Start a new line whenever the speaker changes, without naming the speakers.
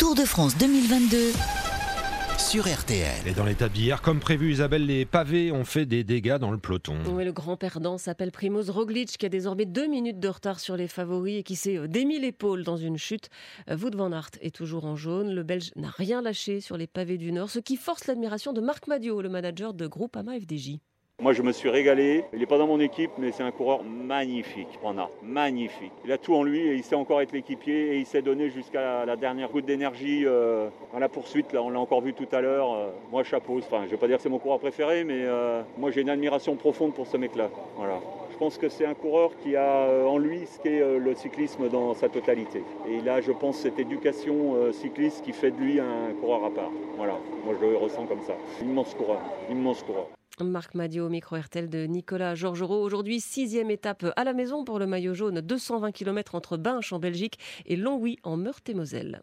Tour de France 2022 sur RTL.
Et dans l'étape d'hier, comme prévu, Isabelle, les pavés ont fait des dégâts dans le peloton.
Oui, le grand perdant s'appelle Primoz Roglic, qui a désormais deux minutes de retard sur les favoris et qui s'est euh, démis l'épaule dans une chute. Euh, Wout van Aert est toujours en jaune. Le Belge n'a rien lâché sur les pavés du Nord, ce qui force l'admiration de Marc Madio, le manager de Groupama FDJ.
Moi, je me suis régalé. Il n'est pas dans mon équipe, mais c'est un coureur magnifique, Aert. Magnifique. Il a tout en lui et il sait encore être l'équipier et il s'est donné jusqu'à la dernière goutte d'énergie euh, dans la poursuite. Là, on l'a encore vu tout à l'heure. Euh, moi, chapeau. Enfin, je ne vais pas dire que c'est mon coureur préféré, mais euh, moi, j'ai une admiration profonde pour ce mec-là. Voilà. Je pense que c'est un coureur qui a euh, en lui ce qu'est le cyclisme dans sa totalité. Et il a, je pense, cette éducation cycliste qui fait de lui un coureur à part. Voilà. Moi, je le ressens comme ça. Immense coureur. Immense coureur.
Marc Madio au micro RTL de Nicolas Georgerot. Aujourd'hui, sixième étape à la maison pour le maillot jaune. 220 km entre Binche en Belgique et Longwy en Meurthe-et-Moselle.